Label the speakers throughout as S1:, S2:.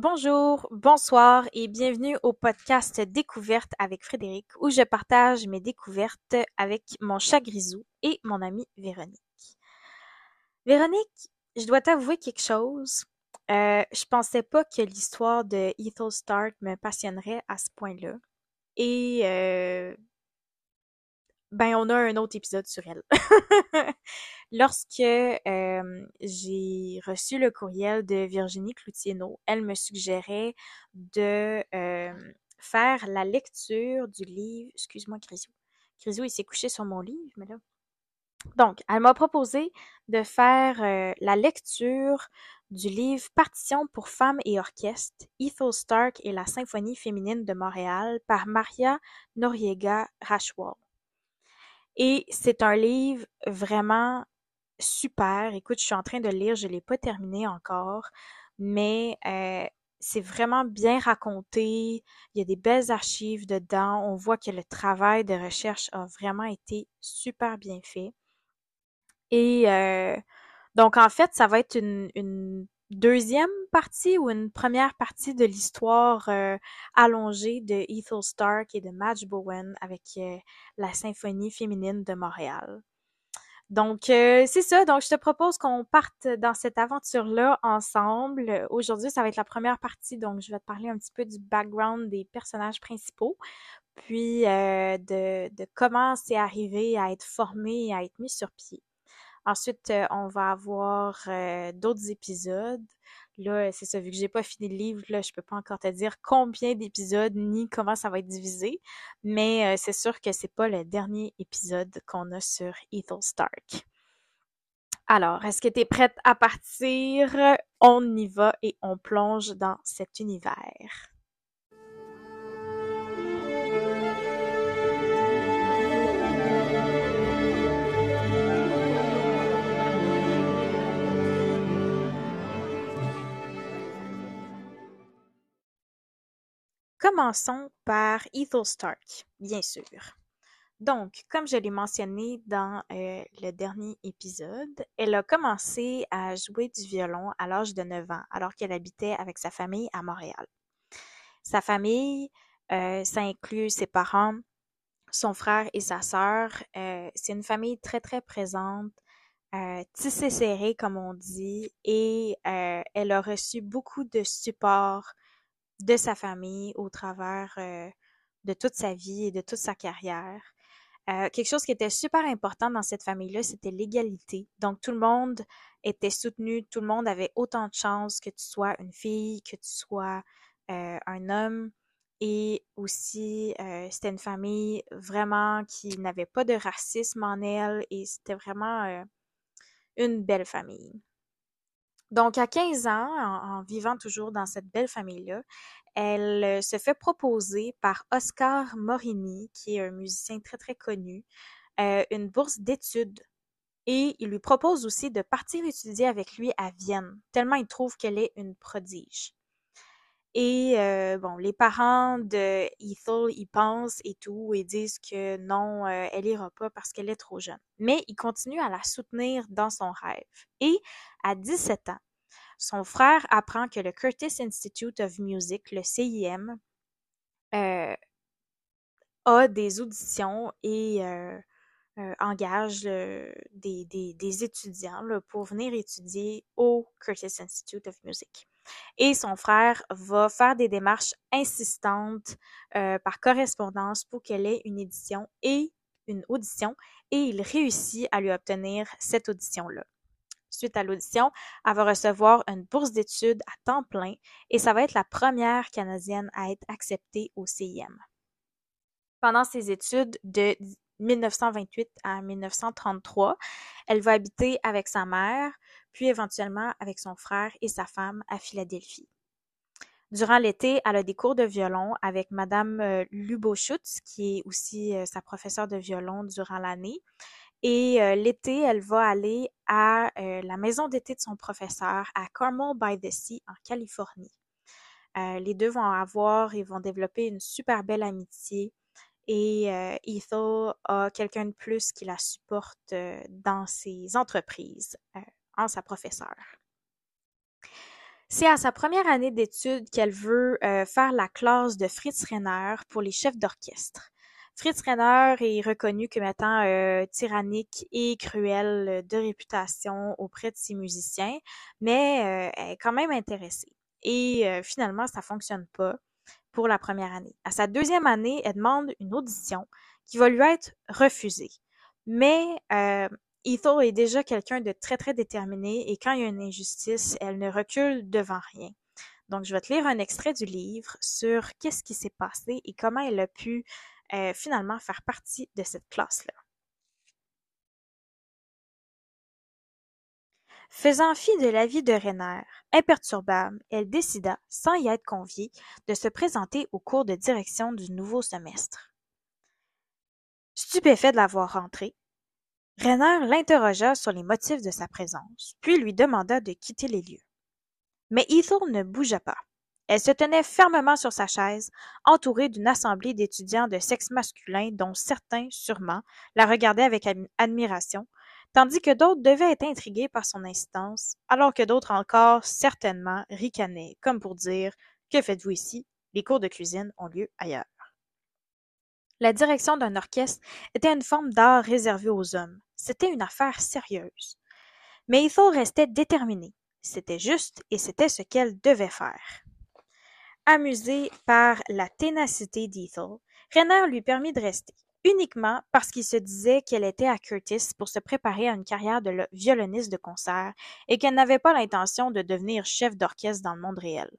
S1: Bonjour, bonsoir et bienvenue au podcast Découverte avec Frédéric où je partage mes découvertes avec mon chat Grisou et mon amie Véronique. Véronique, je dois t'avouer quelque chose. Euh, je pensais pas que l'histoire de Ethel Stark me passionnerait à ce point-là. Et euh, ben on a un autre épisode sur elle. Lorsque euh, j'ai reçu le courriel de Virginie Cloutienot, elle me suggérait de euh, faire la lecture du livre. Excuse-moi, Grisou. Grisou, il s'est couché sur mon livre, mais là. Donc, elle m'a proposé de faire euh, la lecture du livre Partition pour femmes et orchestre, Ethel Stark et la symphonie féminine de Montréal par Maria Noriega Rachwal. Et c'est un livre vraiment super. Écoute, je suis en train de lire, je l'ai pas terminé encore, mais euh, c'est vraiment bien raconté. Il y a des belles archives dedans. On voit que le travail de recherche a vraiment été super bien fait. Et euh, donc en fait, ça va être une, deuxième partie ou une première partie de l'histoire euh, allongée de Ethel Stark et de Madge Bowen avec la symphonie féminine de Montréal. Donc, euh, c'est ça. Donc, je te propose qu'on parte dans cette aventure-là ensemble. Aujourd'hui, ça va être la première partie. Donc, je vais te parler un petit peu du background des personnages principaux, puis de, de comment c'est arrivé à être formé et à être mis sur pied. Ensuite, euh, on va avoir euh, d'autres épisodes. Là, c'est ça, vu que j'ai pas fini le livre, là, je peux pas encore te dire combien d'épisodes ni comment ça va être divisé. Mais euh, c'est sûr que c'est pas le dernier épisode qu'on a sur Ethel Stark. Alors, est-ce que tu es prête à partir? On y va et on plonge dans cet univers. Commençons par Ethel Stark, bien sûr. Donc, comme je l'ai mentionné dans euh, le dernier épisode, elle a commencé à jouer du violon à l'âge de 9 ans, alors qu'elle habitait avec sa famille à Montréal. Sa famille, euh, ça inclut ses parents, son frère et sa sœur. Euh, c'est une famille très, très présente, tissée serrée, comme on dit, et elle a reçu beaucoup de support de sa famille au travers euh, de toute sa vie et de toute sa carrière. Euh, quelque chose qui était super important dans cette famille-là, c'était l'égalité. Donc tout le monde était soutenu, tout le monde avait autant de chances que tu sois une fille, que tu sois euh, un homme. Et aussi, c'était une famille vraiment qui n'avait pas de racisme en elle et c'était vraiment une belle famille. Donc, à 15 ans, en, vivant toujours dans cette belle famille-là, elle euh, se fait proposer par Oscar Morini, qui est un musicien très très connu, euh, une bourse d'études. Et il lui propose aussi de partir étudier avec lui à Vienne, tellement il trouve qu'elle est une prodige. Et euh, bon, les parents de Ethel y pensent et tout et disent que non, elle ira pas parce qu'elle est trop jeune. Mais ils continuent à la soutenir dans son rêve. Et à 17 ans, son frère apprend que le Curtis Institute of Music, le CIM, euh, a des auditions et euh, euh, engage des, étudiants pour venir étudier au Curtis Institute of Music. Et son frère va faire des démarches insistantes par correspondance pour qu'elle ait une édition et une audition et il réussit à lui obtenir cette audition-là suite à l'audition, elle va recevoir une bourse d'études à temps plein et ça va être la première Canadienne à être acceptée au CIM. Pendant ses études de 1928 à 1933, elle va habiter avec sa mère, puis éventuellement avec son frère et sa femme à Philadelphie. Durant l'été, elle a des cours de violon avec Madame euh, Luboschutz, qui est aussi euh, sa professeure de violon durant l'année. Et euh, l'été, elle va aller à la maison d'été de son professeur à Carmel by the Sea en Californie. Les deux vont avoir et vont développer une super belle amitié. Et Ethel a quelqu'un de plus qui la supporte dans ses entreprises en sa professeure. C'est à sa première année d'études qu'elle veut euh, faire la classe de Fritz Renner pour les chefs d'orchestre. Fritz Renner est reconnu comme étant euh, tyrannique et cruel de réputation auprès de ses musiciens, mais euh, elle est quand même intéressée. Et finalement, ça fonctionne pas pour la première année. À sa deuxième année, elle demande une audition qui va lui être refusée. Mais Ethel est déjà quelqu'un de très, très déterminé et quand il y a une injustice, elle ne recule devant rien. Donc, je vais te lire un extrait du livre sur qu'est-ce qui s'est passé et comment elle a pu euh, finalement faire partie de cette classe-là. Faisant fi de l'avis de Rainer, imperturbable, elle décida, sans y être conviée, de se présenter au cours de direction du nouveau semestre. Stupéfait de la voir rentrer, Rainer l'interrogea sur les motifs de sa présence, puis lui demanda de quitter les lieux. Mais Ethel ne bougea pas. Elle se tenait fermement sur sa chaise, entourée d'une assemblée d'étudiants de sexe masculin dont certains, sûrement, la regardaient avec admiration, tandis que d'autres devaient être intrigués par son insistance, alors que d'autres encore, certainement, ricanaient, comme pour dire Que faites-vous ici? Les cours de cuisine ont lieu ailleurs. La direction d'un orchestre était une forme d'art réservée aux hommes. C'était une affaire sérieuse. Mais Ethel restait déterminée. C'était juste et c'était ce qu'elle devait faire. Amusé par la ténacité d'Ethel, Renner lui permit de rester, uniquement parce qu'il se disait qu'elle était à Curtis pour se préparer à une carrière de violoniste de concert et qu'elle n'avait pas l'intention de devenir chef d'orchestre dans le monde réel.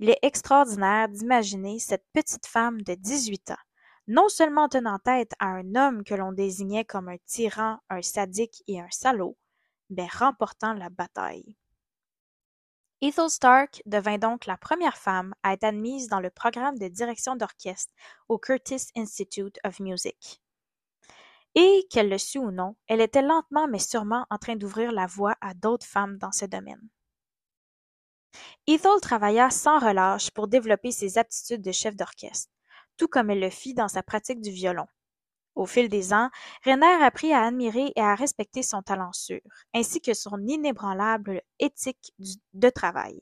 S1: Il est extraordinaire d'imaginer cette petite femme de dix-huit ans, non seulement tenant tête à un homme que l'on désignait comme un tyran, un sadique et un salaud, mais remportant la bataille. Ethel Stark devint donc la première femme à être admise dans le programme de direction d'orchestre au Curtis Institute of Music. Et, qu'elle le sût ou non, elle était lentement mais sûrement en train d'ouvrir la voie à d'autres femmes dans ce domaine. Ethel travailla sans relâche pour développer ses aptitudes de chef d'orchestre, tout comme elle le fit dans sa pratique du violon. Au fil des ans, Renner apprit à admirer et à respecter son talent sûr, ainsi que son inébranlable éthique de travail.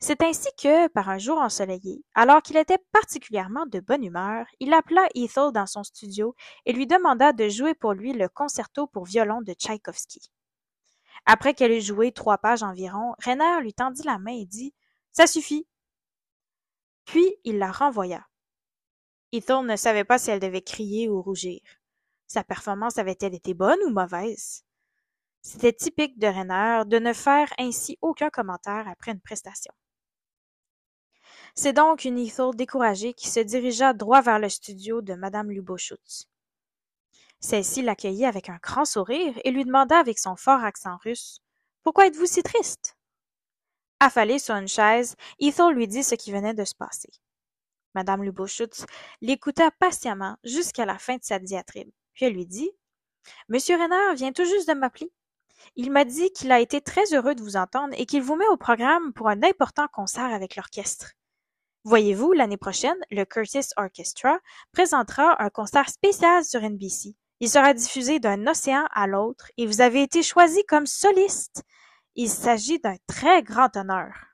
S1: C'est ainsi que, par un jour ensoleillé, alors qu'il était particulièrement de bonne humeur, il appela Ethel dans son studio et lui demanda de jouer pour lui le concerto pour violon de Tchaïkovski. Après qu'elle eut joué trois pages environ, Renner lui tendit la main et dit Ça suffit. Puis il la renvoya. Ethel ne savait pas si elle devait crier ou rougir. Sa performance avait-elle été bonne ou mauvaise? C'était typique de Renner de ne faire ainsi aucun commentaire après une prestation. C'est donc une Ethel découragée qui se dirigea droit vers le studio de Madame Luboschutz. Celle-ci l'accueillit avec un grand sourire et lui demanda avec son fort accent russe Pourquoi êtes-vous si triste? Affalée sur une chaise, Ethel lui dit ce qui venait de se passer. Madame Luboschutz l'écouta patiemment jusqu'à la fin de sa diatribe, puis elle lui dit Monsieur Renard vient tout juste de m'appeler. Il m'a dit qu'il a été très heureux de vous entendre et qu'il vous met au programme pour un important concert avec l'orchestre. Voyez-vous, l'année prochaine, le Curtis Orchestra présentera un concert spécial sur NBC. Il sera diffusé d'un océan à l'autre et vous avez été choisi comme soliste. Il s'agit d'un très grand honneur.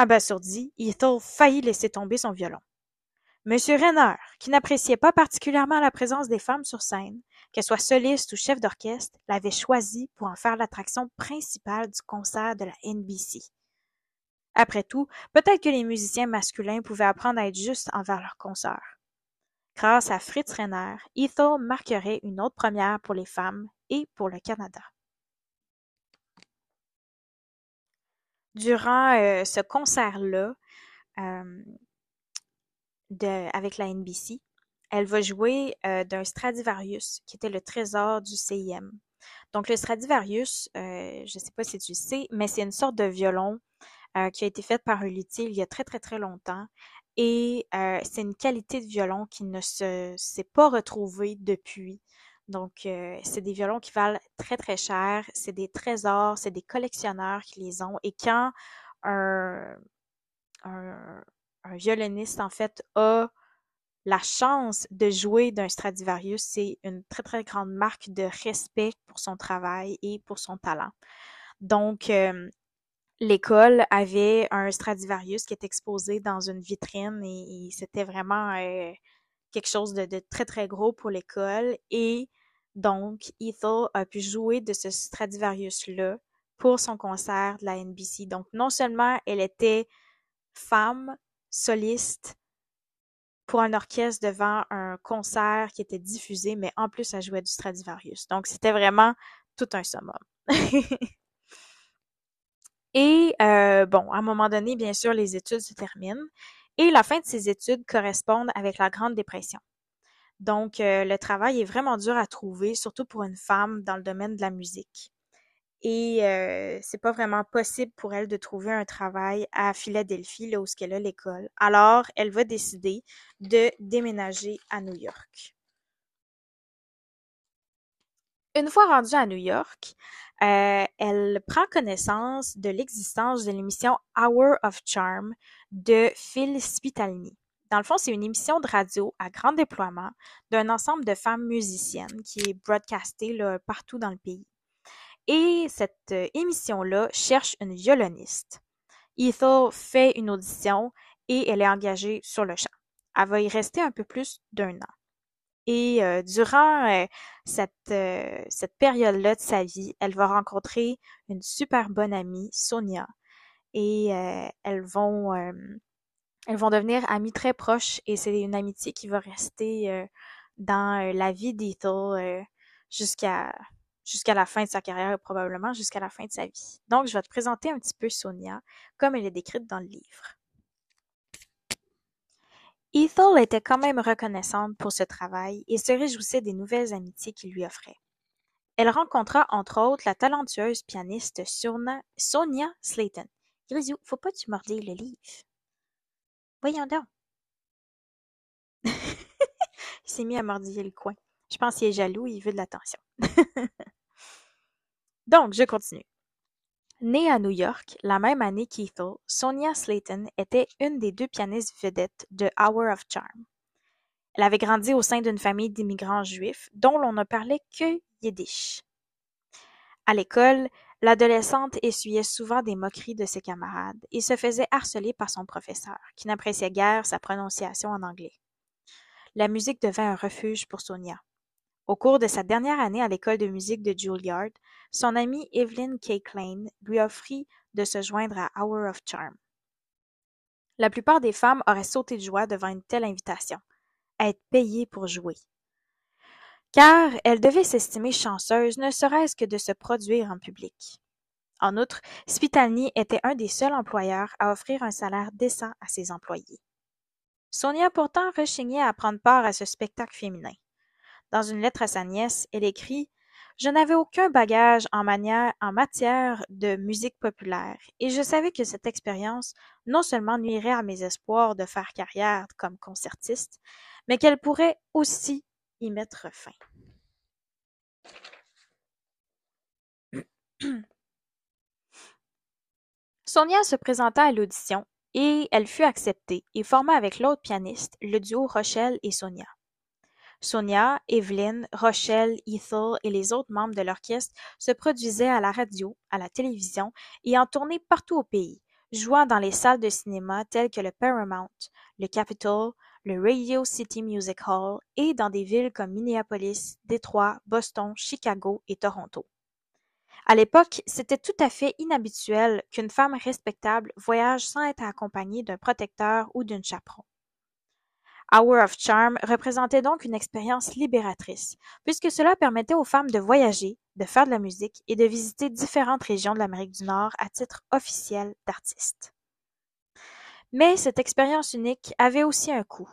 S1: Abasourdi, Ethel faillit laisser tomber son violon. Monsieur Renner, qui n'appréciait pas particulièrement la présence des femmes sur scène, qu'elles soient solistes ou chefs d'orchestre, l'avait choisi pour en faire l'attraction principale du concert de la NBC. Après tout, peut-être que les musiciens masculins pouvaient apprendre à être justes envers leurs consoeurs. Grâce à Fritz Renner, Ethel marquerait une autre première pour les femmes et pour le Canada. Durant euh, ce concert-là euh, avec la NBC, elle va jouer euh, d'un Stradivarius, qui était le trésor du CIM. Donc le Stradivarius, je ne sais pas si tu le sais, mais c'est une sorte de violon qui a été fait par un luthier il y a très très très longtemps. Et c'est une qualité de violon qui ne se s'est pas retrouvée depuis. Donc, euh, c'est des violons qui valent très, très cher. C'est des trésors, c'est des collectionneurs qui les ont. Et quand un, un, violoniste, en fait, a la chance de jouer d'un Stradivarius, c'est une très, très grande marque de respect pour son travail et pour son talent. Donc, euh, l'école avait un Stradivarius qui était exposé dans une vitrine et, c'était vraiment euh, quelque chose de, de, très très gros pour l'école et donc Ethel a pu jouer de ce Stradivarius-là pour son concert de la NBC. Donc non seulement elle était femme soliste pour un orchestre devant un concert qui était diffusé, mais en plus elle jouait du Stradivarius. Donc c'était vraiment tout un summum. Et euh, bon, à un moment donné, bien sûr, les études se terminent et la fin de ces études correspondent avec la Grande Dépression. Donc, euh, le travail est vraiment dur à trouver, surtout pour une femme dans le domaine de la musique. Et euh, c'est pas vraiment possible pour elle de trouver un travail à Philadelphie, là où elle a l'école. Alors, elle va décider de déménager à New York. Une fois rendue à New York, euh, elle prend connaissance de l'existence de l'émission Hour of Charm de Phil Spitalny. Dans le fond, c'est une émission de radio à grand déploiement d'un ensemble de femmes musiciennes qui est broadcastée partout dans le pays. Et cette euh, émission-là cherche une violoniste. Ethel fait une audition et elle est engagée sur le champ. Elle va y rester un peu plus d'un an. Et euh, durant euh, cette, euh, cette période-là de sa vie, elle va rencontrer une super bonne amie, Sonia, et elles vont elles vont devenir amies très proches et c'est une amitié qui va rester dans la vie d'Ethel jusqu'à jusqu'à la fin de sa carrière probablement jusqu'à la fin de sa vie. Donc je vais te présenter un petit peu Sonia comme elle est décrite dans le livre. Ethel était quand même reconnaissante pour ce travail et se réjouissait des nouvelles amitiés qu'il lui offrait. Elle rencontra entre autres la talentueuse pianiste Sonia Slayton. Grisou, faut pas que tu mordilles le livre. Voyons donc. il s'est mis à mordiller le coin. Je pense qu'il est jaloux, il veut de l'attention. Donc, je continue. Née à New York la même année qu'Ethel, Sonia Slayton était une des deux pianistes vedettes de Hour of Charm. Elle avait grandi au sein d'une famille d'immigrants juifs dont l'on ne parlait que yiddish. À l'école, l'adolescente essuyait souvent des moqueries de ses camarades et se faisait harceler par son professeur, qui n'appréciait guère sa prononciation en anglais. La musique devint un refuge pour Sonia. Au cours de sa dernière année à l'école de musique de Juilliard, son amie Evelyn K. Klein lui offrit de se joindre à Hour of Charm. La plupart des femmes auraient sauté de joie devant une telle invitation, à être payées pour jouer. Car elles devaient s'estimer chanceuses ne serait-ce que de se produire en public. En outre, Spitalny était un des seuls employeurs à offrir un salaire décent à ses employés. Sonia pourtant rechignait à prendre part à ce spectacle féminin. Dans une lettre à sa nièce, elle écrit Je n'avais aucun bagage en, en matière de musique populaire, et je savais que cette expérience non seulement nuirait à mes espoirs de faire carrière comme concertiste, mais qu'elle pourrait aussi y mettre fin. Sonia se présenta à l'audition et elle fut acceptée et forma avec l'autre pianiste le duo Rochelle et Sonia. Sonia, Evelyn, Rochelle, Ethel et les autres membres de l'orchestre se produisaient à la radio, à la télévision et en tournée partout au pays, jouant dans les salles de cinéma telles que le Paramount, le Capitol, le Radio City Music Hall et dans des villes comme Minneapolis, Détroit, Boston, Chicago et Toronto. À l'époque, c'était tout à fait inhabituel qu'une femme respectable voyage sans être accompagnée d'un protecteur ou d'une chaperon. Hour of Charm représentait donc une expérience libératrice, puisque cela permettait aux femmes de voyager, de faire de la musique et de visiter différentes régions de l'Amérique du Nord à titre officiel d'artiste. Mais cette expérience unique avait aussi un coût.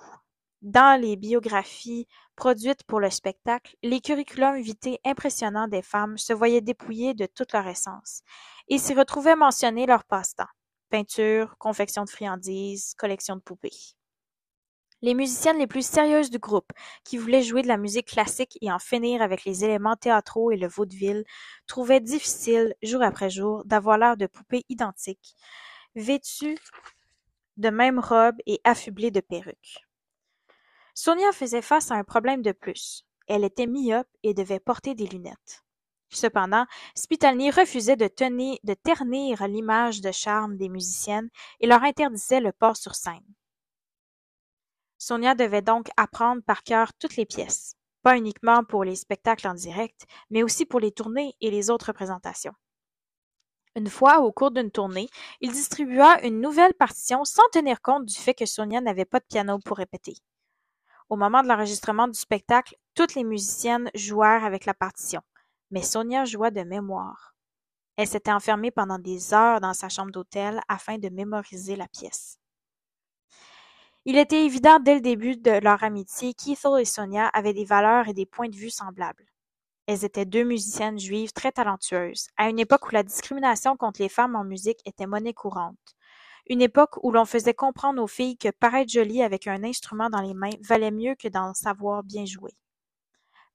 S1: Dans les biographies produites pour le spectacle, les curriculums vitae impressionnants des femmes se voyaient dépouillés de toute leur essence et s'y retrouvaient mentionnés leurs passe-temps peinture, confection de friandises, collection de poupées. Les musiciennes les plus sérieuses du groupe, qui voulaient jouer de la musique classique et en finir avec les éléments théâtraux et le vaudeville, trouvaient difficile, jour après jour, d'avoir l'air de poupées identiques, vêtues de même robe et affublées de perruques. Sonia faisait face à un problème de plus. Elle était myope et devait porter des lunettes. Cependant, Spitalny refusait de, de ternir l'image de charme des musiciennes et leur interdisait le port sur scène. Sonia devait donc apprendre par cœur toutes les pièces, pas uniquement pour les spectacles en direct, mais aussi pour les tournées et les autres représentations. Une fois, au cours d'une tournée, il distribua une nouvelle partition sans tenir compte du fait que Sonia n'avait pas de piano pour répéter. Au moment de l'enregistrement du spectacle, toutes les musiciennes jouèrent avec la partition, mais Sonia joua de mémoire. Elle s'était enfermée pendant des heures dans sa chambre d'hôtel afin de mémoriser la pièce. Il était évident dès le début de leur amitié qu'Ethel et Sonia avaient des valeurs et des points de vue semblables. Elles étaient deux musiciennes juives très talentueuses, à une époque où la discrimination contre les femmes en musique était monnaie courante. Une époque où l'on faisait comprendre aux filles que paraître jolie avec un instrument dans les mains valait mieux que d'en savoir bien jouer.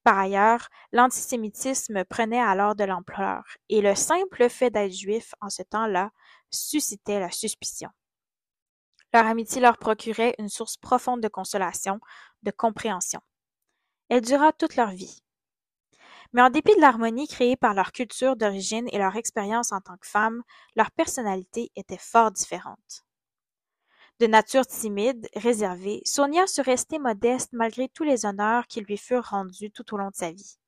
S1: Par ailleurs, l'antisémitisme prenait alors de l'ampleur, et le simple fait d'être juif en ce temps-là suscitait la suspicion. Leur amitié leur procurait une source profonde de consolation, de compréhension. Elle dura toute leur vie. Mais en dépit de l'harmonie créée par leur culture d'origine et leur expérience en tant que femmes, leur personnalité était fort différente. De nature timide, réservée, Sonia sut rester modeste malgré tous les honneurs qui lui furent rendus tout au long de sa vie.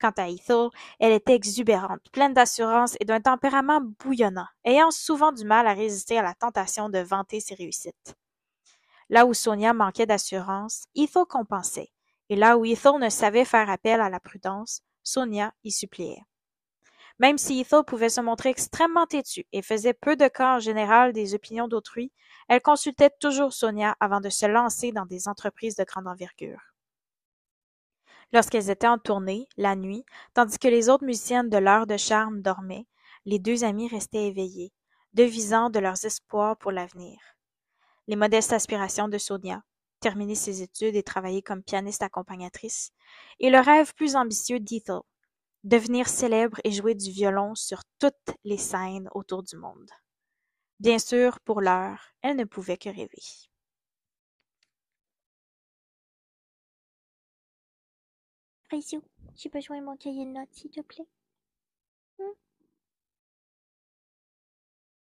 S1: Quant à Ethel, elle était exubérante, pleine d'assurance et d'un tempérament bouillonnant, ayant souvent du mal à résister à la tentation de vanter ses réussites. Là où Sonia manquait d'assurance, Ethel compensait, et là où Ethel ne savait faire appel à la prudence, Sonia y suppliait. Même si Ethel pouvait se montrer extrêmement têtue et faisait peu de cas en général des opinions d'autrui, elle consultait toujours Sonia avant de se lancer dans des entreprises de grande envergure. Lorsqu'elles étaient en tournée, la nuit, tandis que les autres musiciennes de l'heure de charme dormaient, les deux amies restaient éveillées, devisant de leurs espoirs pour l'avenir. Les modestes aspirations de Sonia, terminer ses études et travailler comme pianiste accompagnatrice, et le rêve plus ambitieux d'Ethel, devenir célèbre et jouer du violon sur toutes les scènes autour du monde. Bien sûr, pour l'heure, elle ne pouvait que rêver.
S2: Rizou, j'ai besoin de mon cahier de notes, s'il te plaît. Hmm?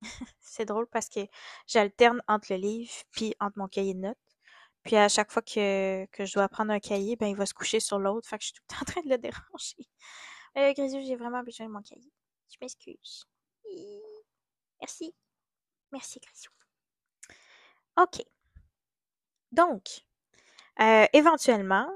S1: C'est drôle parce que j'alterne entre le livre puis entre mon cahier de notes. Puis à chaque fois que, que je dois prendre un cahier, ben il va se coucher sur l'autre. Fait que je suis tout le temps en train de le déranger. Euh, j'ai vraiment besoin de mon cahier. Je m'excuse.
S2: Merci. Merci, Grisou.
S1: OK. Donc, euh, éventuellement,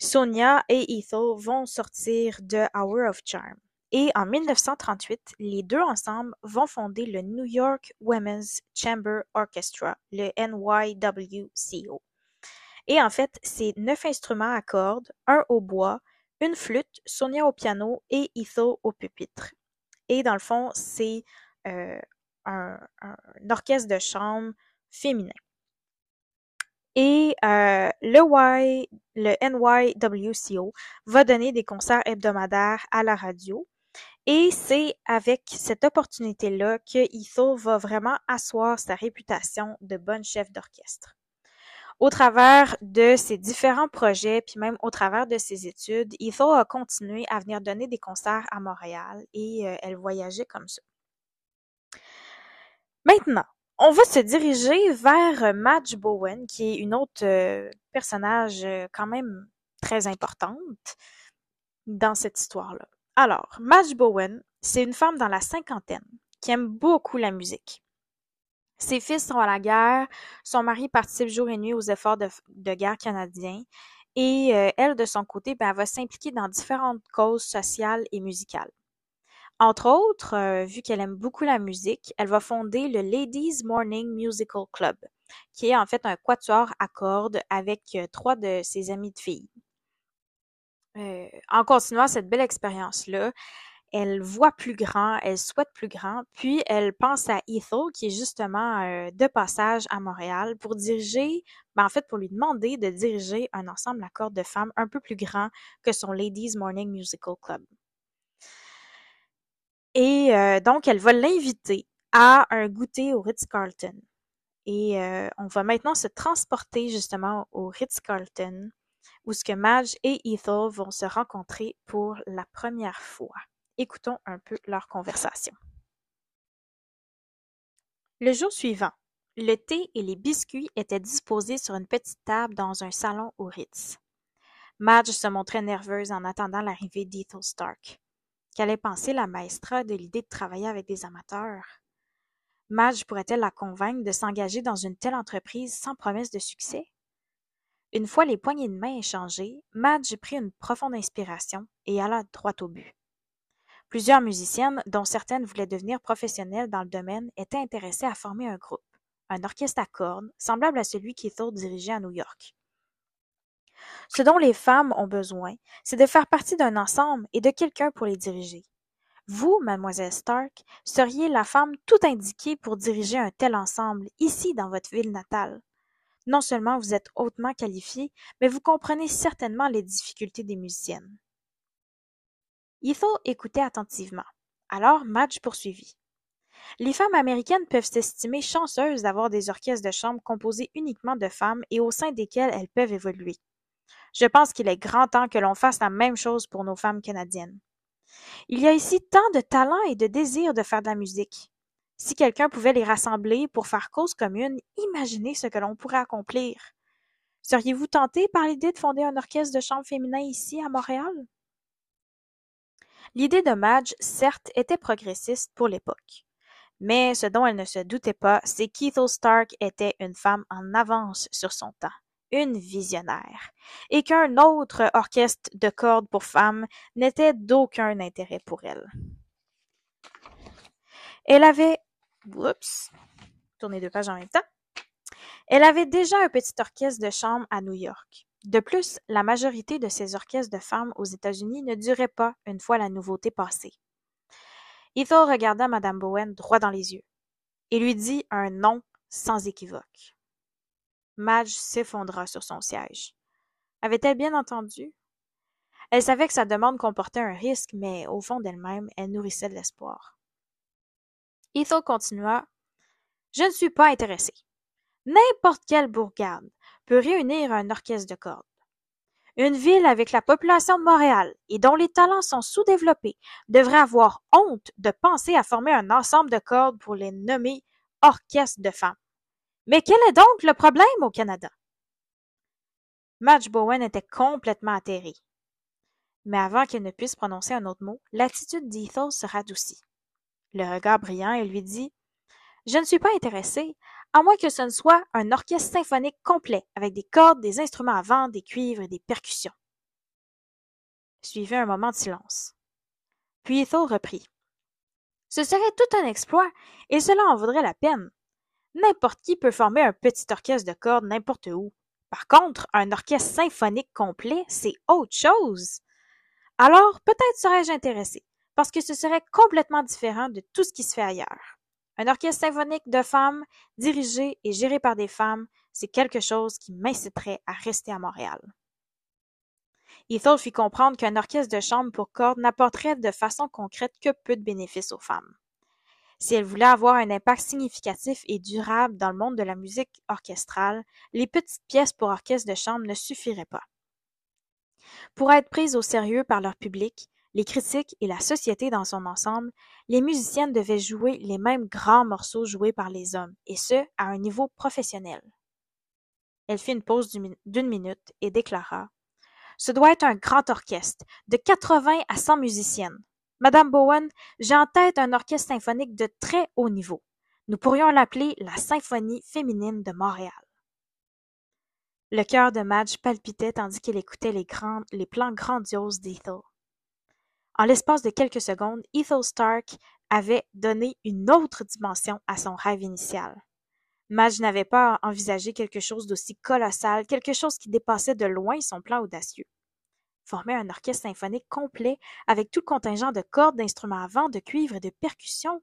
S1: Sonia et Ethel vont sortir de Hour of Charm. Et en 1938, les deux ensemble vont fonder le New York Women's Chamber Orchestra, le NYWCO. Et en fait, c'est neuf instruments à cordes, un au bois, une flûte, Sonia au piano et Ethel au pupitre. Et dans le fond, c'est euh, un, orchestre de chambre féminin. Et euh, le, y, le NYWCO va donner des concerts hebdomadaires à la radio. Et c'est avec cette opportunité-là que Ethel va vraiment asseoir sa réputation de bonne chef d'orchestre au travers de ses différents projets, puis même au travers de ses études, Ethel a continué à venir donner des concerts à Montréal et euh, elle voyageait comme ça. Maintenant, on va se diriger vers Madge Bowen, qui est une autre euh, personnage euh, quand même très importante dans cette histoire-là. Alors, Madge Bowen, c'est une femme dans la cinquantaine qui aime beaucoup la musique. Ses fils sont à la guerre, son mari participe jour et nuit aux efforts de, guerre canadiens et euh, elle, de son côté, ben, va s'impliquer dans différentes causes sociales et musicales. Entre autres, euh, vu qu'elle aime beaucoup la musique, elle va fonder le Ladies Morning Musical Club, qui est en fait un quatuor à cordes avec euh, trois de ses amies de filles. en continuant cette belle expérience-là, elle voit plus grand, elle souhaite plus grand, puis elle pense à Ethel, qui est justement euh, de passage à Montréal, pour diriger, ben en fait, pour lui demander de diriger un ensemble à cordes de femmes un peu plus grand que son Ladies Morning Musical Club. Et euh, donc, elle va l'inviter à un goûter au Ritz-Carlton. Et euh, on va maintenant se transporter justement au Ritz-Carlton, où ce que Madge et Ethel vont se rencontrer pour la première fois. Écoutons un peu leur conversation. Le jour suivant, le thé et les biscuits étaient disposés sur une petite table dans un salon au Ritz. Madge se montrait nerveuse en attendant l'arrivée d'Ethel Stark. Qu'allait penser la maestra de l'idée de travailler avec des amateurs? Madge pourrait-elle la convaincre de s'engager dans une telle entreprise sans promesse de succès? Une fois les poignées de main échangées, Madge prit une profonde inspiration et alla droit au but. Plusieurs musiciennes, dont certaines voulaient devenir professionnelles dans le domaine, étaient intéressées à former un groupe, un orchestre à cordes, semblable à celui qu'Ethel dirigeait à New York. Ce dont les femmes ont besoin, c'est de faire partie d'un ensemble et de quelqu'un pour les diriger. Vous, mademoiselle Stark, seriez la femme tout indiquée pour diriger un tel ensemble, ici dans votre ville natale. Non seulement vous êtes hautement qualifiée, mais vous comprenez certainement les difficultés des musiciennes. Ethel écoutait attentivement. Alors Madge poursuivit. Les femmes américaines peuvent s'estimer chanceuses d'avoir des orchestres de chambre composés uniquement de femmes et au sein desquels elles peuvent évoluer. Je pense qu'il est grand temps que l'on fasse la même chose pour nos femmes canadiennes. Il y a ici tant de talent et de désir de faire de la musique. Si quelqu'un pouvait les rassembler pour faire cause commune, imaginez ce que l'on pourrait accomplir. Seriez-vous tenté par l'idée de fonder un orchestre de chambre féminin ici, à Montréal? L'idée de Madge, certes, était progressiste pour l'époque. Mais ce dont elle ne se doutait pas, c'est qu'Ethel Stark était une femme en avance sur son temps, une visionnaire, et qu'un autre orchestre de cordes pour femmes n'était d'aucun intérêt pour elle. Elle avait... Oups. Tourner deux pages en même temps. Elle avait déjà un petit orchestre de chambre à New York. De plus, la majorité de ces orchestres de femmes aux États-Unis ne duraient pas une fois la nouveauté passée. Ethel regarda Madame Bowen droit dans les yeux et lui dit un non sans équivoque. Madge s'effondra sur son siège. Avait-elle bien entendu? Elle savait que sa demande comportait un risque, mais au fond d'elle-même, elle nourrissait de l'espoir. Ethel continua. Je ne suis pas intéressée. N'importe quelle bourgade peut réunir un orchestre de cordes. Une ville avec la population de Montréal et dont les talents sont sous-développés devrait avoir honte de penser à former un ensemble de cordes pour les nommer orchestres de femmes. Mais quel est donc le problème au Canada? Madge Bowen était complètement atterrée. Mais avant qu'elle ne puisse prononcer un autre mot, l'attitude d'Ethel se radoucit. Le regard brillant, elle lui dit Je ne suis pas intéressée, à moins que ce ne soit un orchestre symphonique complet, avec des cordes, des instruments à vent, des cuivres et des percussions. Suivit un moment de silence. Puis Ethel reprit. Ce serait tout un exploit, et cela en vaudrait la peine. N'importe qui peut former un petit orchestre de cordes n'importe où. Par contre, un orchestre symphonique complet, c'est autre chose. Alors, peut-être serais-je intéressé, parce que ce serait complètement différent de tout ce qui se fait ailleurs. Un orchestre symphonique de femmes, dirigé et géré par des femmes, c'est quelque chose qui m'inciterait à rester à Montréal. Ethel fit comprendre qu'un orchestre de chambre pour cordes n'apporterait de façon concrète que peu de bénéfices aux femmes. Si elle voulait avoir un impact significatif et durable dans le monde de la musique orchestrale, les petites pièces pour orchestre de chambre ne suffiraient pas. Pour être prises au sérieux par leur public, les critiques et la société dans son ensemble, les musiciennes devaient jouer les mêmes grands morceaux joués par les hommes, et ce, à un niveau professionnel. Elle fit une pause d'une minute et déclara Ce doit être un grand orchestre, de 80 à 100 musiciennes. Madame Bowen, j'ai en tête un orchestre symphonique de très haut niveau. Nous pourrions l'appeler la Symphonie féminine de Montréal. Le cœur de Madge palpitait tandis qu'elle écoutait les, plans grandioses d'Ethel. En l'espace de quelques secondes, Ethel Stark avait donné une autre dimension à son rêve initial. Madge n'avait pas envisagé quelque chose d'aussi colossal, quelque chose qui dépassait de loin son plan audacieux. Former un orchestre symphonique complet avec tout le contingent de cordes, d'instruments à vent, de cuivre et de percussions.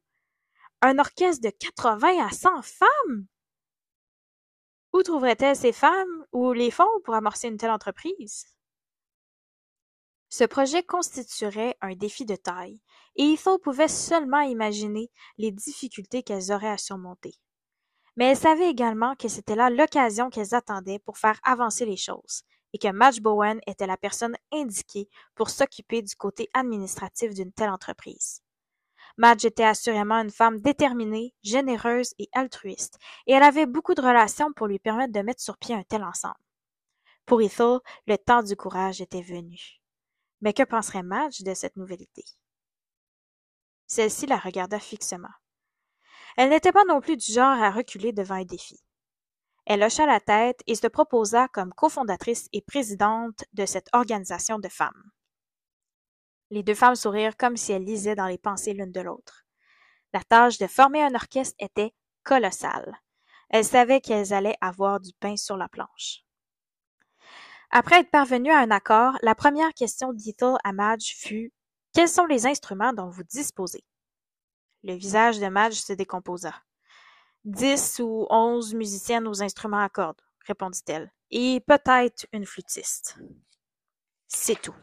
S1: Un orchestre de 80 à 100 femmes! Où trouverait-elle ces femmes? Ou les fonds pour amorcer une telle entreprise? Ce projet constituerait un défi de taille, et Ethel pouvait seulement imaginer les difficultés qu'elles auraient à surmonter. Mais elle savait également que c'était là l'occasion qu'elles attendaient pour faire avancer les choses, et que Madge Bowen était la personne indiquée pour s'occuper du côté administratif d'une telle entreprise. Madge était assurément une femme déterminée, généreuse et altruiste, et elle avait beaucoup de relations pour lui permettre de mettre sur pied un tel ensemble. Pour Ethel, le temps du courage était venu. Mais que penserait Madge de cette nouvelle idée? Celle-ci la regarda fixement. Elle n'était pas non plus du genre à reculer devant un défi. Elle hocha la tête et se proposa comme cofondatrice et présidente de cette organisation de femmes. Les deux femmes sourirent comme si elles lisaient dans les pensées l'une de l'autre. La tâche de former un orchestre était colossale. Elles savaient qu'elles allaient avoir du pain sur la planche. Après être parvenues à un accord, la première question d'Ethel à Madge fut Quels sont les instruments dont vous disposez? Le visage de Madge se décomposa. Dix ou onze musiciennes aux instruments à cordes, répondit-elle, et peut-être une flûtiste. C'est tout.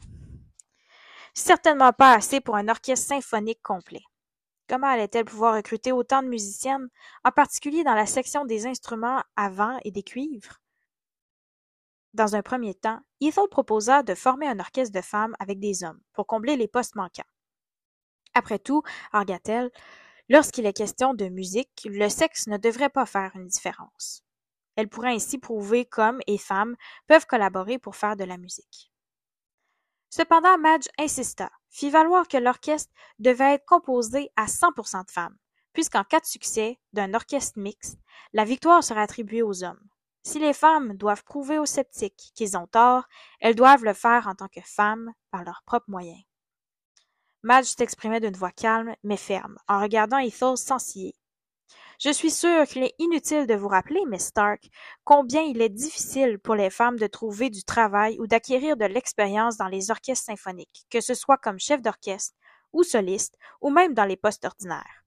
S1: Certainement pas assez pour un orchestre symphonique complet. Comment allait-elle pouvoir recruter autant de musiciennes, en particulier dans la section des instruments à vent et des cuivres? Dans un premier temps, Ethel proposa de former un orchestre de femmes avec des hommes pour combler les postes manquants. Après tout, argua-t-elle, lorsqu'il est question de musique, le sexe ne devrait pas faire une différence. Elle pourrait ainsi prouver qu'hommes et femmes peuvent collaborer pour faire de la musique. Cependant, Madge insista, fit valoir que l'orchestre devait être composé à 100% de femmes, puisqu'en cas de succès d'un orchestre mixte, la victoire serait attribuée aux hommes. Si les femmes doivent prouver aux sceptiques qu'ils ont tort, elles doivent le faire en tant que femmes, par leurs propres moyens. Madge s'exprimait d'une voix calme, mais ferme, en regardant Ethel sans scier. Je suis sûre qu'il est inutile de vous rappeler, Miss Stark, combien il est difficile pour les femmes de trouver du travail ou d'acquérir de l'expérience dans les orchestres symphoniques, que ce soit comme chef d'orchestre, ou soliste, ou même dans les postes ordinaires.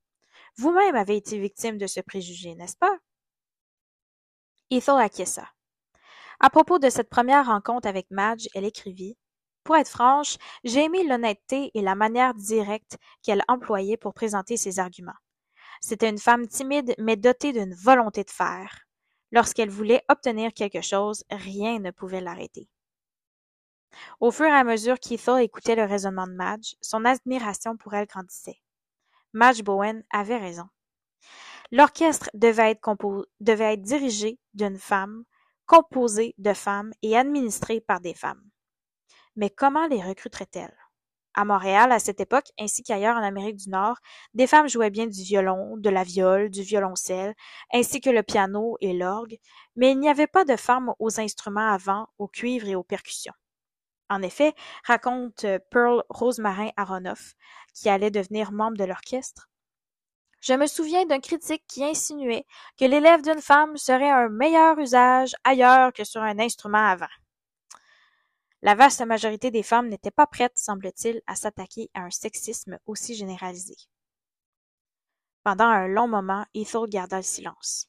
S1: Vous-même avez été victime de ce préjugé, n'est-ce pas? Ethel acquiesça. À propos de cette première rencontre avec Madge, elle écrivit Pour être franche, j'ai aimé l'honnêteté et la manière directe qu'elle employait pour présenter ses arguments. C'était une femme timide mais dotée d'une volonté de faire. Lorsqu'elle voulait obtenir quelque chose, rien ne pouvait l'arrêter. Au fur et à mesure qu'Ethel écoutait le raisonnement de Madge, son admiration pour elle grandissait. Madge Bowen avait raison. L'orchestre devait être, dirigé d'une femme, composé de femmes et administré par des femmes. Mais comment les recruterait-elle? À Montréal, à cette époque, ainsi qu'ailleurs en Amérique du Nord, des femmes jouaient bien du violon, de la viole, du violoncelle, ainsi que le piano et l'orgue, mais il n'y avait pas de femmes aux instruments à vent, aux cuivres et aux percussions. En effet, raconte Pearl Rosemarin Aronoff, qui allait devenir membre de l'orchestre, je me souviens d'un critique qui insinuait que l'élève d'une femme serait un meilleur usage ailleurs que sur un instrument à vent. La vaste majorité des femmes n'étaient pas prêtes, semble-t-il, à s'attaquer à un sexisme aussi généralisé. Pendant un long moment, Ethel garda le silence.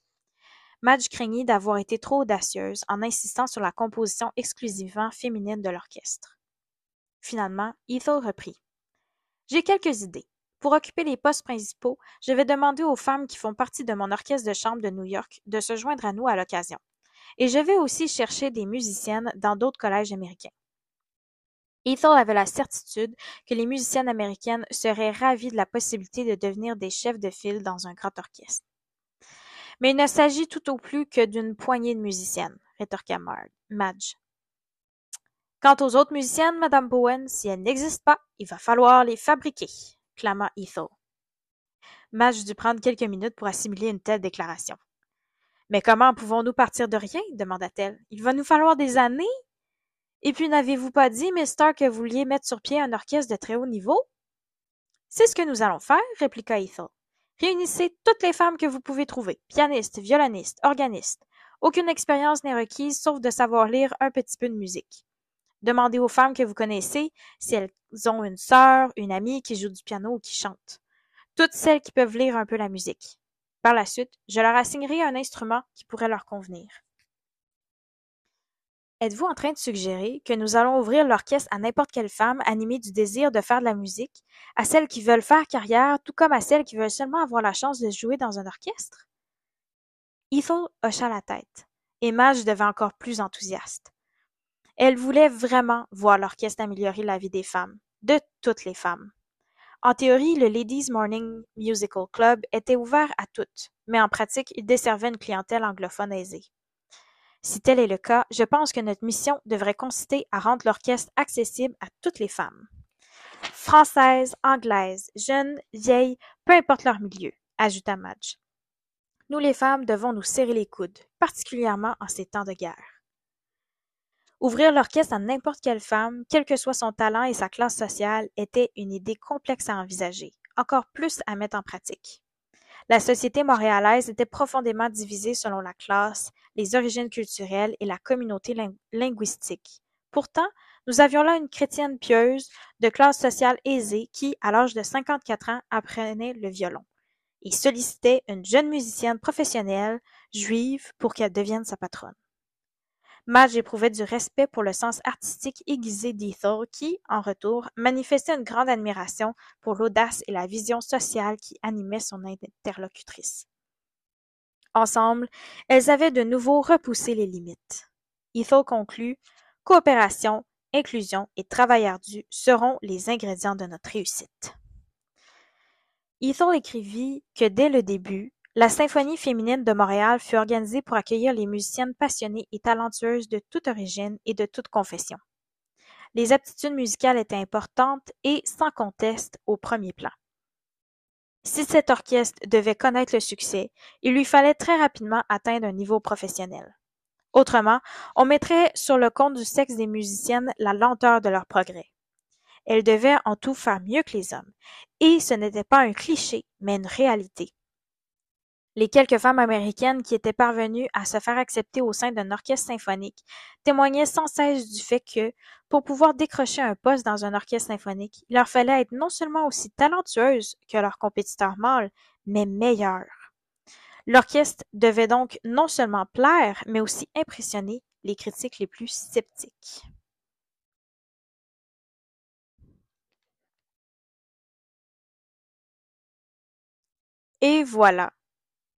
S1: Madge craignit d'avoir été trop audacieuse en insistant sur la composition exclusivement féminine de l'orchestre. Finalement, Ethel reprit. J'ai quelques idées. Pour occuper les postes principaux, je vais demander aux femmes qui font partie de mon orchestre de chambre de New York de se joindre à nous à l'occasion. Et je vais aussi chercher des musiciennes dans d'autres collèges américains. Ethel avait la certitude que les musiciennes américaines seraient ravies de la possibilité de devenir des chefs de file dans un grand orchestre. Mais il ne s'agit tout au plus que d'une poignée de musiciennes, rétorqua Madge. Quant aux autres musiciennes, Madame Bowen, si elles n'existent pas, il va falloir les fabriquer clama Ethel. Madge dut prendre quelques minutes pour assimiler une telle déclaration. Mais comment pouvons-nous partir de rien? demanda-t-elle. Il va nous falloir des années? Et puis n'avez-vous pas dit, Mister, que vous vouliez mettre sur pied un orchestre de très haut niveau? C'est ce que nous allons faire, répliqua Ethel. Réunissez toutes les femmes que vous pouvez trouver, pianistes, violonistes, organistes. Aucune expérience n'est requise sauf de savoir lire un petit peu de musique. Demandez aux femmes que vous connaissez si elles ont une sœur, une amie qui joue du piano ou qui chante. Toutes celles qui peuvent lire un peu la musique. Par la suite, je leur assignerai un instrument qui pourrait leur convenir. Êtes-vous en train de suggérer que nous allons ouvrir l'orchestre à n'importe quelle femme animée du désir de faire de la musique, à celles qui veulent faire carrière, tout comme à celles qui veulent seulement avoir la chance de jouer dans un orchestre? Ethel hocha la tête, et Madge devint encore plus enthousiaste. Elles voulaient vraiment voir l'orchestre améliorer la vie des femmes, de toutes les femmes. En théorie, le Ladies Morning Musical Club était ouvert à toutes, mais en pratique, il desservait une clientèle anglophone aisée. Si tel est le cas, je pense que notre mission devrait consister à rendre l'orchestre accessible à toutes les femmes. Françaises, anglaises, jeunes, vieilles, peu importe leur milieu, ajouta Madge. Nous les femmes devons nous serrer les coudes, particulièrement en ces temps de guerre. Ouvrir l'orchestre à n'importe quelle femme, quel que soit son talent et sa classe sociale, était une idée complexe à envisager, encore plus à mettre en pratique. La société montréalaise était profondément divisée selon la classe, les origines culturelles et la communauté linguistique. Pourtant, nous avions là une chrétienne pieuse, de classe sociale aisée, qui, à l'âge de cinquante-quatre ans, apprenait le violon et sollicitait une jeune musicienne professionnelle, juive, pour qu'elle devienne sa patronne. Madge éprouvait du respect pour le sens artistique aiguisé d'Ethel qui, en retour, manifestait une grande admiration pour l'audace et la vision sociale qui animait son interlocutrice. Ensemble, elles avaient de nouveau repoussé les limites. Ethel conclut Coopération, inclusion et travail ardu seront les ingrédients de notre réussite. Ethel écrivit que dès le début, la Symphonie féminine de Montréal fut organisée pour accueillir les musiciennes passionnées et talentueuses de toute origine et de toute confession. Les aptitudes musicales étaient importantes et, sans conteste, au premier plan. Si cet orchestre devait connaître le succès, il lui fallait très rapidement atteindre un niveau professionnel. Autrement, on mettrait sur le compte du sexe des musiciennes la lenteur de leur progrès. Elles devaient en tout faire mieux que les hommes, et ce n'était pas un cliché, mais une réalité. Les quelques femmes américaines qui étaient parvenues à se faire accepter au sein d'un orchestre symphonique témoignaient sans cesse du fait que, pour pouvoir décrocher un poste dans un orchestre symphonique, il leur fallait être non seulement aussi talentueuses que leurs compétiteurs mâles, mais meilleures. L'orchestre devait donc non seulement plaire, mais aussi impressionner les critiques les plus sceptiques. Et voilà,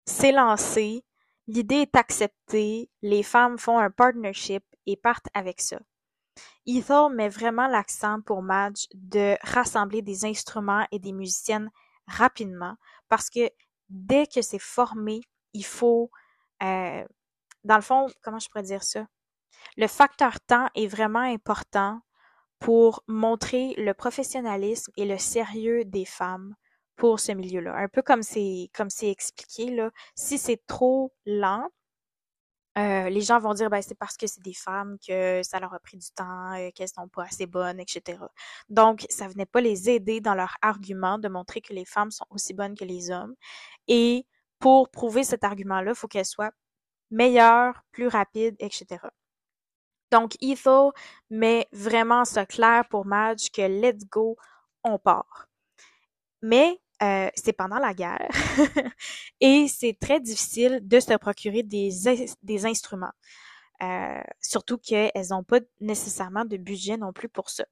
S1: c'est lancé, l'idée est acceptée, les femmes font un partnership et partent avec ça. Ethel met vraiment l'accent pour Madge de rassembler des instruments et des musiciennes rapidement parce que dès que c'est formé, il faut, euh, dans le fond, comment je pourrais dire ça? Le facteur temps est vraiment important pour montrer le professionnalisme et le sérieux des femmes pour ce milieu-là. Un peu comme c'est comme c'est expliqué là, si c'est trop lent, euh, les gens vont dire ben c'est parce que c'est des femmes que ça leur a pris du temps, euh, qu'elles sont pas assez bonnes, etc. Donc ça venait pas les aider dans leur argument de montrer que les femmes sont aussi bonnes que les hommes. Et pour prouver cet argument-là, faut qu'elles soient meilleures, plus rapides, etc. Donc Ethel met vraiment ça clair pour Madge que let's go, on part. Mais euh, c'est pendant la guerre et c'est très difficile de se procurer des, instruments. Euh, surtout qu'elles n'ont pas nécessairement de budget non plus pour ça.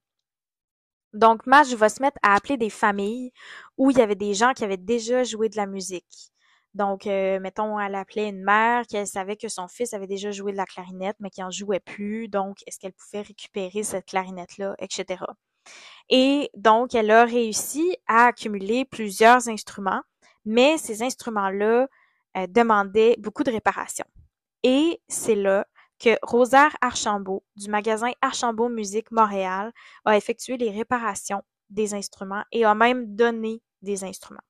S1: Donc, Madge va se mettre à appeler des familles où il y avait des gens qui avaient déjà joué de la musique. Donc, euh, mettons, elle appelait une mère qui savait que son fils avait déjà joué de la clarinette, mais qui en jouait plus. Donc, est-ce qu'elle pouvait récupérer cette clarinette-là, etc. Et donc, elle a réussi à accumuler plusieurs instruments, mais ces instruments-là euh, demandaient beaucoup de réparations. Et c'est là que Rosaire Archambault, du magasin Archambault Musique Montréal, a effectué les réparations des instruments et a même donné des instruments.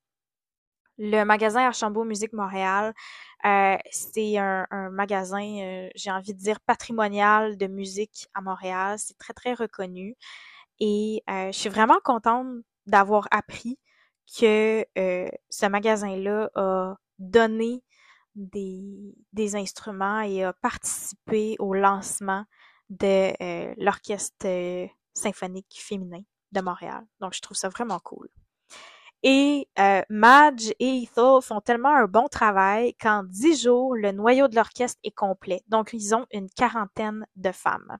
S1: Le magasin Archambault Musique Montréal, euh, c'est un, magasin, euh, j'ai envie de dire, patrimonial de musique à Montréal. C'est très, très reconnu. Et euh, je suis vraiment contente d'avoir appris que euh, ce magasin-là a donné des, des, instruments et a participé au lancement de euh, l'Orchestre symphonique féminin de Montréal. Donc, je trouve ça vraiment cool. Et euh, Madge et Ethel font tellement un bon travail qu'en dix jours, le noyau de l'orchestre est complet. Donc, ils ont une quarantaine de femmes.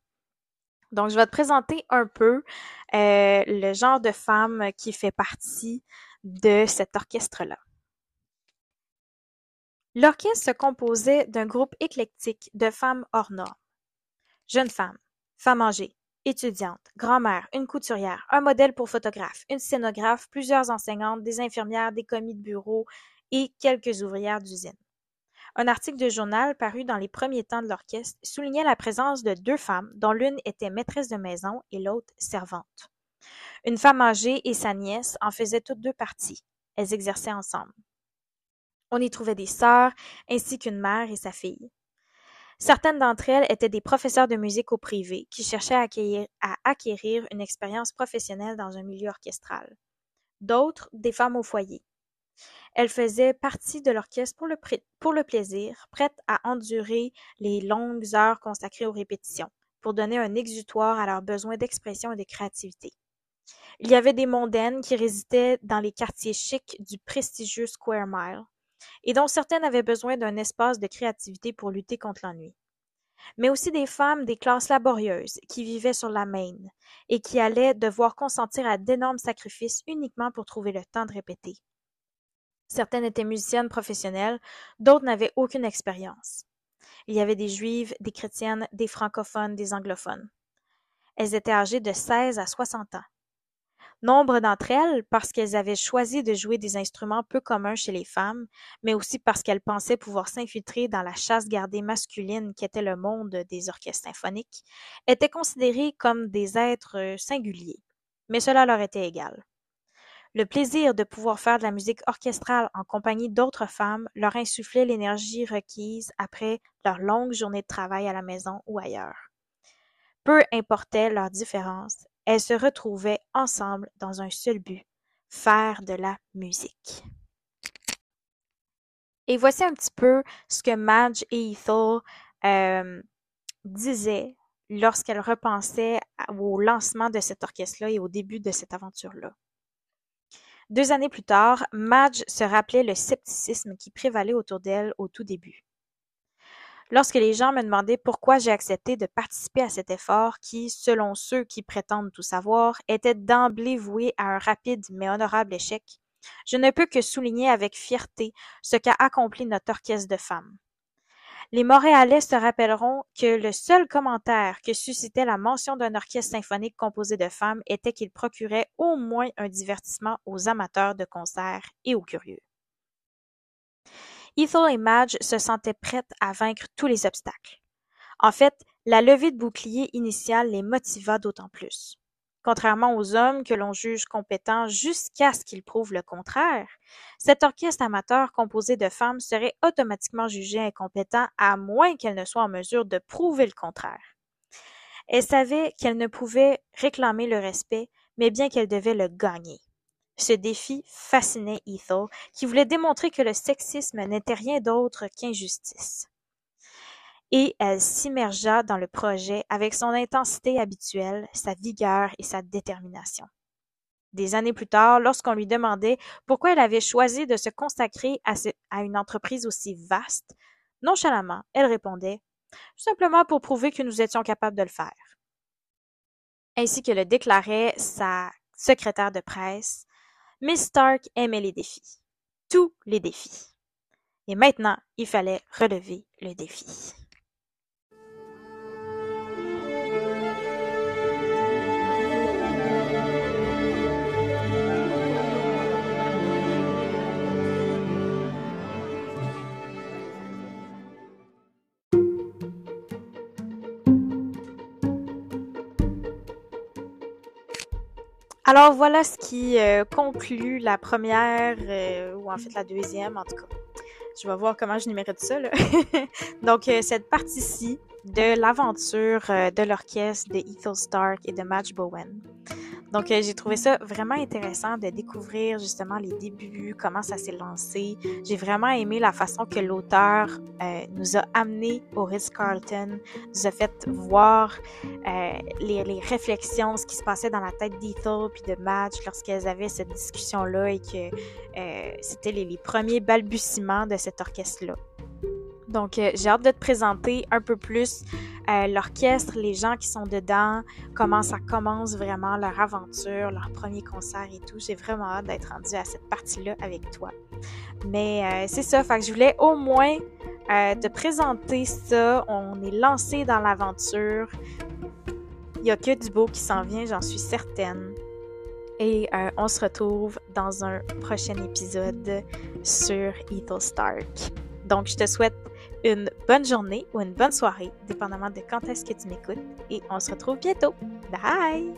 S1: Donc, je vais te présenter un peu euh, le genre de femme qui fait partie de cet orchestre-là. L'orchestre se composait d'un groupe éclectique de femmes hors normes. Jeunes femmes, Femme âgée, étudiante, grand-mère, une couturière, un modèle pour photographe, une scénographe, plusieurs enseignantes, des infirmières, des commis de bureau et quelques ouvrières d'usine. Un article de journal paru dans les premiers temps de l'orchestre soulignait la présence de deux femmes dont l'une était maîtresse de maison et l'autre servante. Une femme âgée et sa nièce en faisaient toutes deux partie. Elles exerçaient ensemble. On y trouvait des sœurs ainsi qu'une mère et sa fille. Certaines d'entre elles étaient des professeurs de musique au privé qui cherchaient à acquérir, à acquérir une expérience professionnelle dans un milieu orchestral. D'autres, des femmes au foyer. Elles faisaient partie de l'orchestre pour le, plaisir, prêtes à endurer les longues heures consacrées aux répétitions, pour donner un exutoire à leurs besoins d'expression et de créativité. Il y avait des mondaines qui résidaient dans les quartiers chics du prestigieux Square Mile, et dont certaines avaient besoin d'un espace de créativité pour lutter contre l'ennui. Mais aussi des femmes des classes laborieuses qui vivaient sur la Main et qui allaient devoir consentir à d'énormes sacrifices uniquement pour trouver le temps de répéter. Certaines étaient musiciennes professionnelles, d'autres n'avaient aucune expérience. Il y avait des juives, des chrétiennes, des francophones, des anglophones. Elles étaient âgées de 16 à 60 ans. Nombre d'entre elles parce qu'elles avaient choisi de jouer des instruments peu communs chez les femmes, mais aussi parce qu'elles pensaient pouvoir s'infiltrer dans la chasse gardée masculine qu'était le monde des orchestres symphoniques, étaient considérées comme des êtres euh, singuliers. Mais cela leur était égal. Le plaisir de pouvoir faire de la musique orchestrale en compagnie d'autres femmes leur insufflait l'énergie requise après leur longue journée de travail à la maison ou ailleurs. Peu importait leurs différences, elles se retrouvaient ensemble dans un seul but, faire de la musique. Et voici un petit peu ce que Madge et Ethel euh, disaient lorsqu'elles repensaient au lancement de cet orchestre-là et au début de cette aventure-là. Deux années plus tard, Madge se rappelait le scepticisme qui prévalait autour d'elle au tout début. Lorsque les gens me demandaient pourquoi j'ai accepté de participer à cet effort qui, selon ceux qui prétendent tout savoir, était d'emblée voué à un rapide mais honorable échec, je ne peux que souligner avec fierté ce qu'a accompli notre orchestre de femmes. Les Montréalais se rappelleront que le seul commentaire que suscitait la mention d'un orchestre symphonique composé de femmes était qu'il procurait au moins un divertissement aux amateurs de concerts et aux curieux. Ethel et Madge se sentaient prêtes à vaincre tous les obstacles. En fait, la levée de bouclier initiale les motiva d'autant plus. Contrairement aux hommes que l'on juge compétents jusqu'à ce qu'ils prouvent le contraire, cet orchestre amateur composé de femmes serait automatiquement jugé incompétent à moins qu'elles ne soient en mesure de prouver le contraire. Elles savaient qu'elles ne pouvaient réclamer le respect, mais bien qu'elles devaient le gagner. Ce défi fascinait Ethel, qui voulait démontrer que le sexisme n'était rien d'autre qu'injustice et elle s'immergea dans le projet avec son intensité habituelle, sa vigueur et sa détermination. Des années plus tard, lorsqu'on lui demandait pourquoi elle avait choisi de se consacrer à, une entreprise aussi vaste, nonchalamment, elle répondait simplement pour prouver que nous étions capables de le faire. Ainsi que le déclarait sa secrétaire de presse, Miss Stark aimait les défis. Tous les défis. Et maintenant, il fallait relever le défi. Alors voilà ce qui euh, conclut la première, euh, ou en fait la deuxième en tout cas. Je vais voir comment je numérite ça. Donc euh, cette partie-ci de l'aventure de l'orchestre de Ethel Stark et de Madge Bowen. Donc, euh, j'ai trouvé ça vraiment intéressant de découvrir justement les débuts, comment ça s'est lancé. J'ai vraiment aimé la façon que l'auteur euh, nous a amené au Ritz-Carlton, nous a fait voir euh, les, les, réflexions, ce qui se passait dans la tête d'Ethel puis de Madge lorsqu'elles avaient cette discussion-là et que c'était les, les premiers balbutiements de cet orchestre-là. Donc, euh, j'ai hâte de te présenter un peu plus euh, l'orchestre, les gens qui sont dedans, comment ça commence vraiment leur aventure, leur premier concert et tout. J'ai vraiment hâte d'être rendue à cette partie-là avec toi. Mais euh, c'est ça, fait je voulais au moins te présenter ça. On est lancé dans l'aventure. Il y a que du beau qui s'en vient, j'en suis certaine. Et on se retrouve dans un prochain épisode sur Ethel Stark. Donc, je te souhaite une bonne journée ou une bonne soirée, dépendamment de quand est-ce que tu m'écoutes. Et on se retrouve bientôt. Bye!